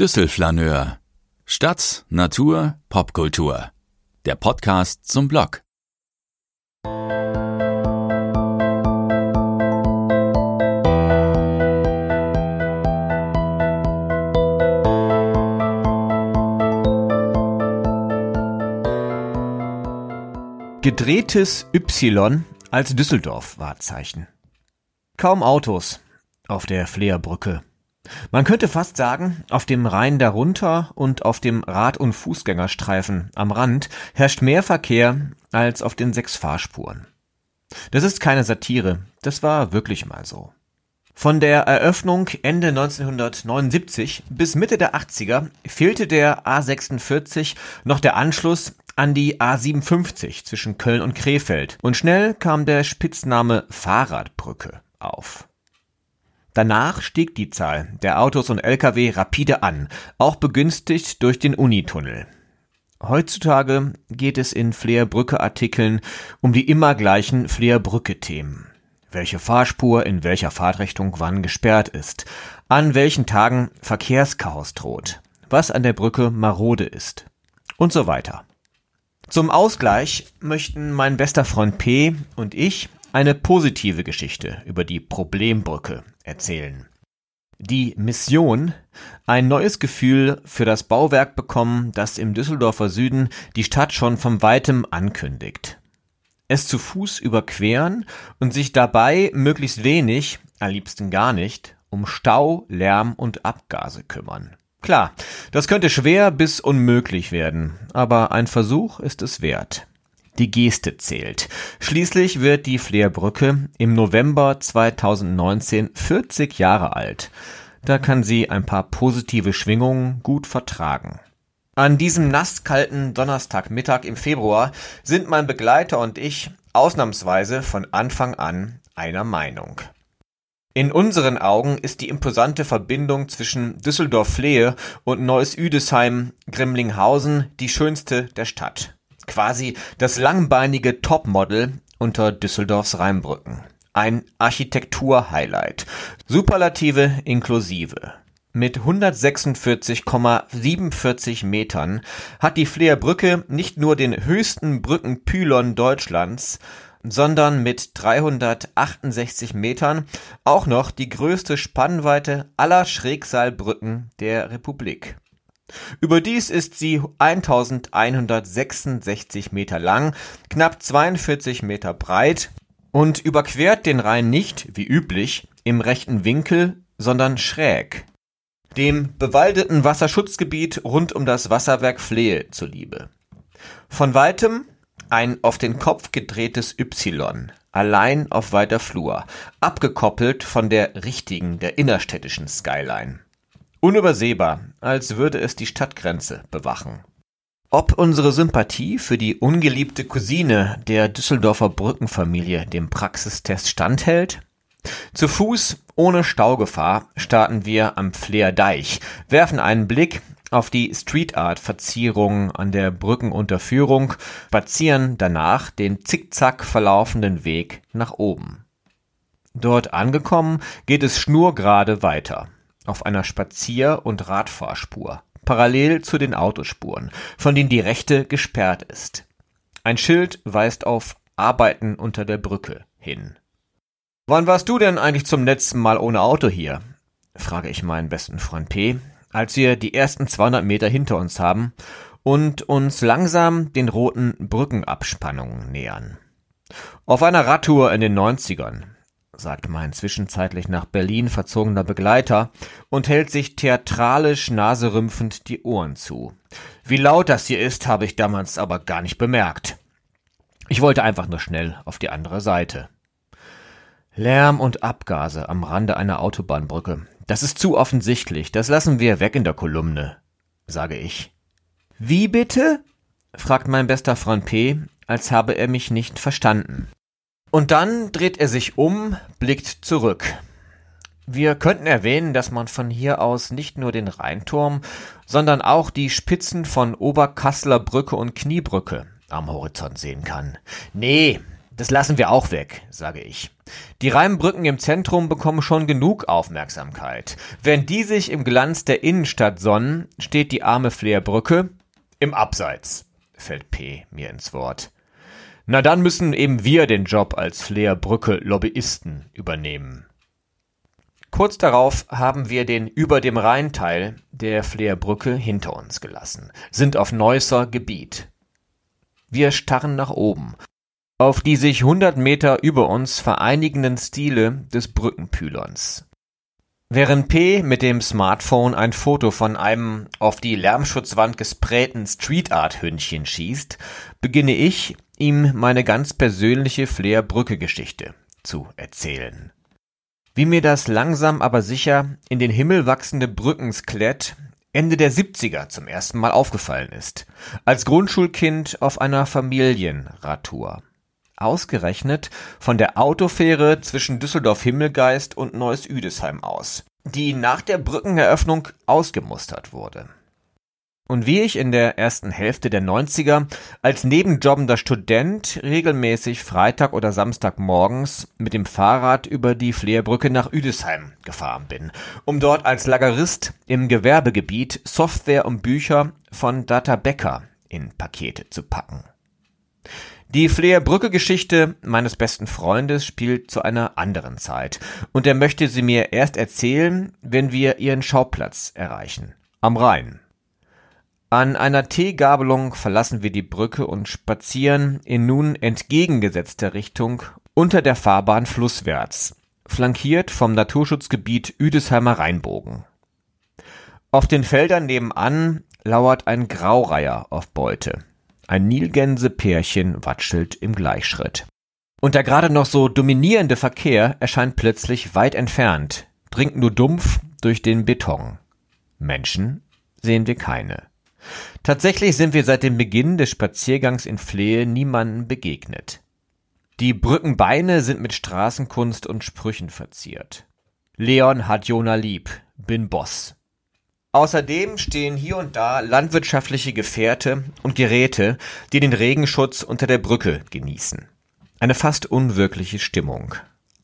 Düsselflaneur. Stadt, Natur, Popkultur. Der Podcast zum Blog. Gedrehtes Y als Düsseldorf-Wahrzeichen. Kaum Autos auf der Fleerbrücke. Man könnte fast sagen, auf dem Rhein darunter und auf dem Rad- und Fußgängerstreifen am Rand herrscht mehr Verkehr als auf den sechs Fahrspuren. Das ist keine Satire, das war wirklich mal so. Von der Eröffnung Ende 1979 bis Mitte der 80er fehlte der A46 noch der Anschluss an die A57 zwischen Köln und Krefeld und schnell kam der Spitzname Fahrradbrücke auf. Danach stieg die Zahl der Autos und Lkw rapide an, auch begünstigt durch den Unitunnel. Heutzutage geht es in Fleerbrücke-Artikeln um die immer gleichen Fleerbrücke-Themen. Welche Fahrspur in welcher Fahrtrichtung wann gesperrt ist, an welchen Tagen Verkehrschaos droht, was an der Brücke marode ist und so weiter. Zum Ausgleich möchten mein bester Freund P und ich eine positive Geschichte über die Problembrücke erzählen. Die Mission, ein neues Gefühl für das Bauwerk bekommen, das im Düsseldorfer Süden die Stadt schon von weitem ankündigt. Es zu Fuß überqueren und sich dabei möglichst wenig, am liebsten gar nicht, um Stau, Lärm und Abgase kümmern. Klar, das könnte schwer bis unmöglich werden, aber ein Versuch ist es wert. Die Geste zählt. Schließlich wird die Fleerbrücke im November 2019 40 Jahre alt. Da kann sie ein paar positive Schwingungen gut vertragen. An diesem nasskalten Donnerstagmittag im Februar sind mein Begleiter und ich ausnahmsweise von Anfang an einer Meinung. In unseren Augen ist die imposante Verbindung zwischen Düsseldorf-Flehe und Neuss-Üdesheim-Grimlinghausen die schönste der Stadt quasi das langbeinige Topmodel unter Düsseldorfs Rheinbrücken. Ein Architektur-Highlight. Superlative inklusive. Mit 146,47 Metern hat die Fleerbrücke nicht nur den höchsten Brückenpylon Deutschlands, sondern mit 368 Metern auch noch die größte Spannweite aller Schrägseilbrücken der Republik. Überdies ist sie 1166 Meter lang, knapp 42 Meter breit und überquert den Rhein nicht, wie üblich, im rechten Winkel, sondern schräg. Dem bewaldeten Wasserschutzgebiet rund um das Wasserwerk Flehe zuliebe. Von weitem ein auf den Kopf gedrehtes Y, allein auf weiter Flur, abgekoppelt von der richtigen, der innerstädtischen Skyline. Unübersehbar, als würde es die Stadtgrenze bewachen. Ob unsere Sympathie für die ungeliebte Cousine der Düsseldorfer Brückenfamilie dem Praxistest standhält? Zu Fuß, ohne Staugefahr, starten wir am Fleerdeich, werfen einen Blick auf die Street Art Verzierungen an der Brückenunterführung, spazieren danach den zickzack verlaufenden Weg nach oben. Dort angekommen geht es schnurgerade weiter auf einer Spazier- und Radfahrspur, parallel zu den Autospuren, von denen die rechte gesperrt ist. Ein Schild weist auf Arbeiten unter der Brücke hin. Wann warst du denn eigentlich zum letzten Mal ohne Auto hier? frage ich meinen besten Freund P., als wir die ersten 200 Meter hinter uns haben und uns langsam den roten Brückenabspannungen nähern. Auf einer Radtour in den 90ern, sagt mein zwischenzeitlich nach Berlin verzogener Begleiter und hält sich theatralisch naserümpfend die Ohren zu. Wie laut das hier ist, habe ich damals aber gar nicht bemerkt. Ich wollte einfach nur schnell auf die andere Seite. Lärm und Abgase am Rande einer Autobahnbrücke. Das ist zu offensichtlich. Das lassen wir weg in der Kolumne, sage ich. Wie bitte? fragt mein bester Freund P., als habe er mich nicht verstanden. Und dann dreht er sich um, blickt zurück. Wir könnten erwähnen, dass man von hier aus nicht nur den Rheinturm, sondern auch die Spitzen von Oberkasseler Brücke und Kniebrücke am Horizont sehen kann. Nee, Das lassen wir auch weg, sage ich. Die Rheinbrücken im Zentrum bekommen schon genug Aufmerksamkeit. Während die sich im Glanz der Innenstadt sonnen, steht die arme Fleerbrücke im Abseits, fällt P. mir ins Wort. Na dann müssen eben wir den Job als Fleerbrücke Lobbyisten übernehmen. Kurz darauf haben wir den über dem Rheinteil der Fleerbrücke hinter uns gelassen, sind auf Neusser Gebiet. Wir starren nach oben auf die sich hundert Meter über uns vereinigenden Stile des Brückenpylons. Während P mit dem Smartphone ein Foto von einem auf die Lärmschutzwand gesprähten Streetart-Hündchen schießt, beginne ich, ihm meine ganz persönliche Flair-Brücke-Geschichte zu erzählen. Wie mir das langsam aber sicher in den Himmel wachsende Brückenskelett Ende der 70er zum ersten Mal aufgefallen ist, als Grundschulkind auf einer Familienradtour. Ausgerechnet von der Autofähre zwischen Düsseldorf-Himmelgeist und Neuss-Üdesheim aus, die nach der Brückeneröffnung ausgemustert wurde. Und wie ich in der ersten Hälfte der 90er als nebenjobbender Student regelmäßig Freitag oder Samstag morgens mit dem Fahrrad über die Fleerbrücke nach Üdesheim gefahren bin, um dort als Lagerist im Gewerbegebiet Software und Bücher von Data Becker in Pakete zu packen. Die Fleer-Brücke-Geschichte meines besten Freundes spielt zu einer anderen Zeit und er möchte sie mir erst erzählen, wenn wir ihren Schauplatz erreichen. Am Rhein. An einer Teegabelung verlassen wir die Brücke und spazieren in nun entgegengesetzter Richtung unter der Fahrbahn flusswärts, flankiert vom Naturschutzgebiet Üdesheimer Rheinbogen. Auf den Feldern nebenan lauert ein Graureiher auf Beute. Ein Nilgänsepärchen watschelt im Gleichschritt. Und der gerade noch so dominierende Verkehr erscheint plötzlich weit entfernt, dringt nur dumpf durch den Beton. Menschen sehen wir keine. Tatsächlich sind wir seit dem Beginn des Spaziergangs in Flehe niemanden begegnet. Die Brückenbeine sind mit Straßenkunst und Sprüchen verziert. Leon hat Jona lieb, bin Boss. Außerdem stehen hier und da landwirtschaftliche Gefährte und Geräte, die den Regenschutz unter der Brücke genießen. Eine fast unwirkliche Stimmung.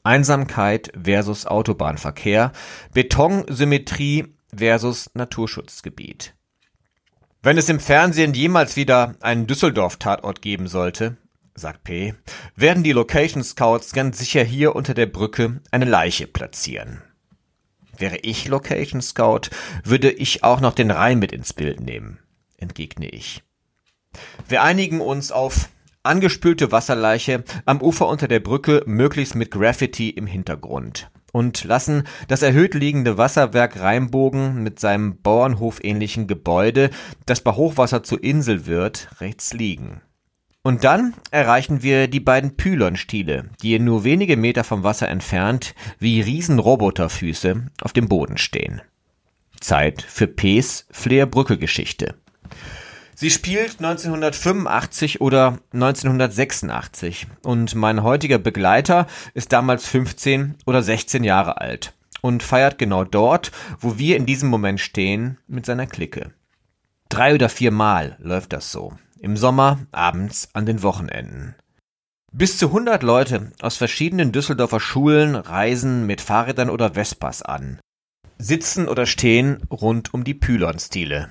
Einsamkeit versus Autobahnverkehr, Betonsymmetrie versus Naturschutzgebiet. Wenn es im Fernsehen jemals wieder einen Düsseldorf-Tatort geben sollte, sagt P., werden die Location Scouts ganz sicher hier unter der Brücke eine Leiche platzieren. Wäre ich Location Scout, würde ich auch noch den Rhein mit ins Bild nehmen, entgegne ich. Wir einigen uns auf angespülte Wasserleiche am Ufer unter der Brücke, möglichst mit Graffiti im Hintergrund und lassen das erhöht liegende Wasserwerk Rheinbogen mit seinem Bauernhofähnlichen Gebäude, das bei Hochwasser zur Insel wird, rechts liegen. Und dann erreichen wir die beiden Pylonstiele, die nur wenige Meter vom Wasser entfernt wie Riesenroboterfüße auf dem Boden stehen. Zeit für P's Fleerbrücke-Geschichte. Sie spielt 1985 oder 1986 und mein heutiger Begleiter ist damals 15 oder 16 Jahre alt und feiert genau dort, wo wir in diesem Moment stehen, mit seiner Clique. Drei oder vier Mal läuft das so im Sommer, abends, an den Wochenenden. Bis zu 100 Leute aus verschiedenen Düsseldorfer Schulen reisen mit Fahrrädern oder Vespas an, sitzen oder stehen rund um die Pylonstile.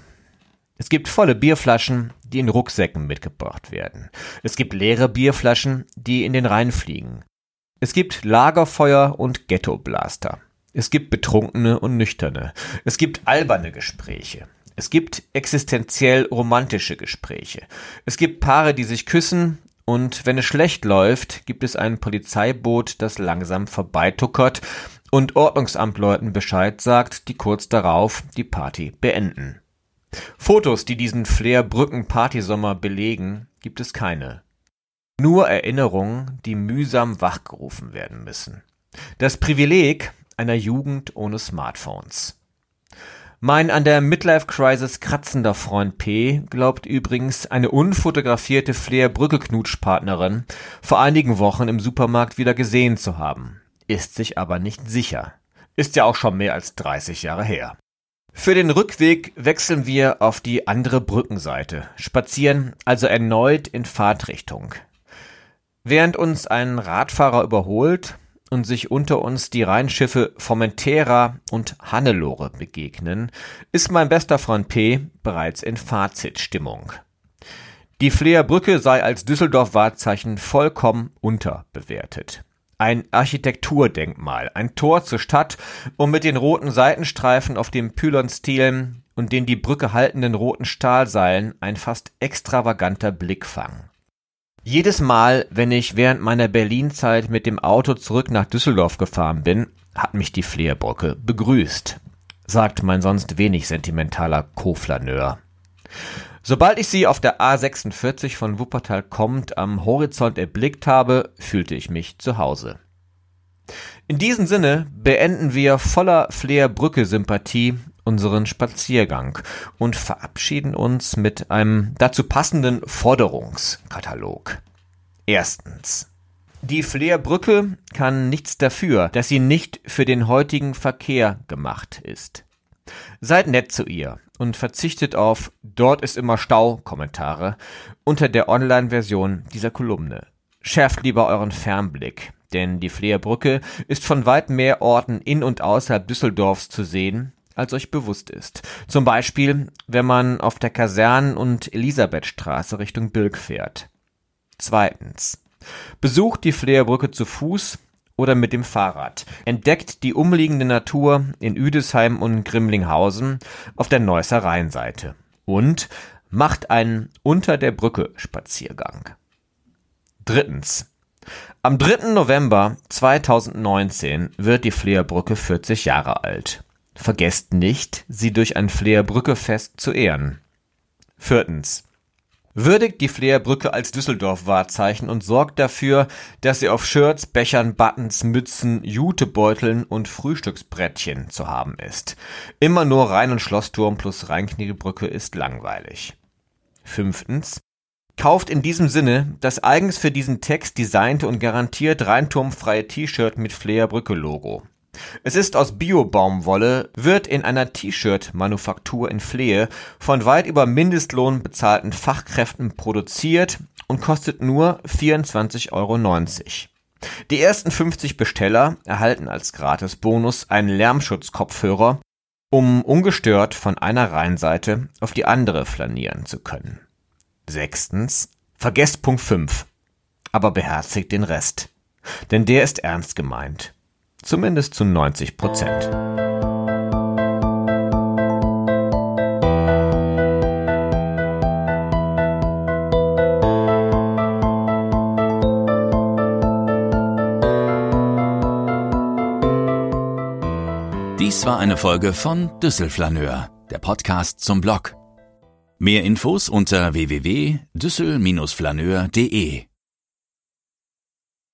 Es gibt volle Bierflaschen, die in Rucksäcken mitgebracht werden. Es gibt leere Bierflaschen, die in den Rhein fliegen. Es gibt Lagerfeuer und Ghettoblaster. Es gibt Betrunkene und Nüchterne. Es gibt alberne Gespräche. Es gibt existenziell romantische Gespräche. Es gibt Paare, die sich küssen, und wenn es schlecht läuft, gibt es ein Polizeiboot, das langsam vorbeituckert und Ordnungsamtleuten Bescheid sagt, die kurz darauf die Party beenden. Fotos, die diesen Flair-Brücken-Partysommer belegen, gibt es keine. Nur Erinnerungen, die mühsam wachgerufen werden müssen. Das Privileg einer Jugend ohne Smartphones. Mein an der Midlife-Crisis kratzender Freund P. glaubt übrigens, eine unfotografierte Flair-Brücke-Knutschpartnerin vor einigen Wochen im Supermarkt wieder gesehen zu haben. Ist sich aber nicht sicher. Ist ja auch schon mehr als 30 Jahre her. Für den Rückweg wechseln wir auf die andere Brückenseite, spazieren also erneut in Fahrtrichtung. Während uns ein Radfahrer überholt und sich unter uns die Rheinschiffe Formentera und Hannelore begegnen, ist mein bester Freund P. bereits in Fazitstimmung. Die Fleer Brücke sei als Düsseldorf-Wahrzeichen vollkommen unterbewertet. Ein Architekturdenkmal, ein Tor zur Stadt und mit den roten Seitenstreifen auf dem Pylonstilen und den die Brücke haltenden roten Stahlseilen ein fast extravaganter Blickfang. Jedes Mal, wenn ich während meiner Berlinzeit mit dem Auto zurück nach Düsseldorf gefahren bin, hat mich die Fleerbrücke begrüßt, sagt mein sonst wenig sentimentaler Co-Flaneur. Sobald ich sie auf der A46 von Wuppertal kommend am Horizont erblickt habe, fühlte ich mich zu Hause. In diesem Sinne beenden wir voller Flair-Brücke-Sympathie unseren Spaziergang und verabschieden uns mit einem dazu passenden Forderungskatalog. Erstens. Die Flair-Brücke kann nichts dafür, dass sie nicht für den heutigen Verkehr gemacht ist. Seid nett zu ihr und verzichtet auf Dort ist immer Stau Kommentare unter der Online-Version dieser Kolumne. Schärft lieber euren Fernblick, denn die Fleerbrücke ist von weit mehr Orten in und außerhalb Düsseldorfs zu sehen, als euch bewusst ist. Zum Beispiel, wenn man auf der Kasernen- und Elisabethstraße Richtung Bilk fährt. Zweitens. Besucht die Fleerbrücke zu Fuß oder mit dem Fahrrad. Entdeckt die umliegende Natur in Üdesheim und Grimlinghausen auf der Neusser Rheinseite. Und macht einen Unter der Brücke Spaziergang. Drittens. Am 3. November 2019 wird die Fleerbrücke 40 Jahre alt. Vergesst nicht, sie durch ein Fleerbrücke-Fest zu ehren. Viertens. Würdigt die Fleerbrücke als Düsseldorf-Wahrzeichen und sorgt dafür, dass sie auf Shirts, Bechern, Buttons, Mützen, Jutebeuteln und Frühstücksbrettchen zu haben ist. Immer nur Rhein- und Schlossturm plus Rheinkniebrücke ist langweilig. Fünftens. Kauft in diesem Sinne das eigens für diesen Text designte und garantiert rheinturmfreie T-Shirt mit Fleerbrücke-Logo. Es ist aus Bio-Baumwolle, wird in einer T-Shirt-Manufaktur in Flehe von weit über Mindestlohn bezahlten Fachkräften produziert und kostet nur 24,90 Euro. Die ersten 50 Besteller erhalten als Gratis-Bonus einen Lärmschutzkopfhörer, um ungestört von einer Rheinseite auf die andere flanieren zu können. Sechstens, vergesst Punkt 5, aber beherzigt den Rest, denn der ist ernst gemeint. Zumindest zu 90 Prozent. Dies war eine Folge von Düsselflaneur, der Podcast zum Blog. Mehr Infos unter www.düssel-flaneur.de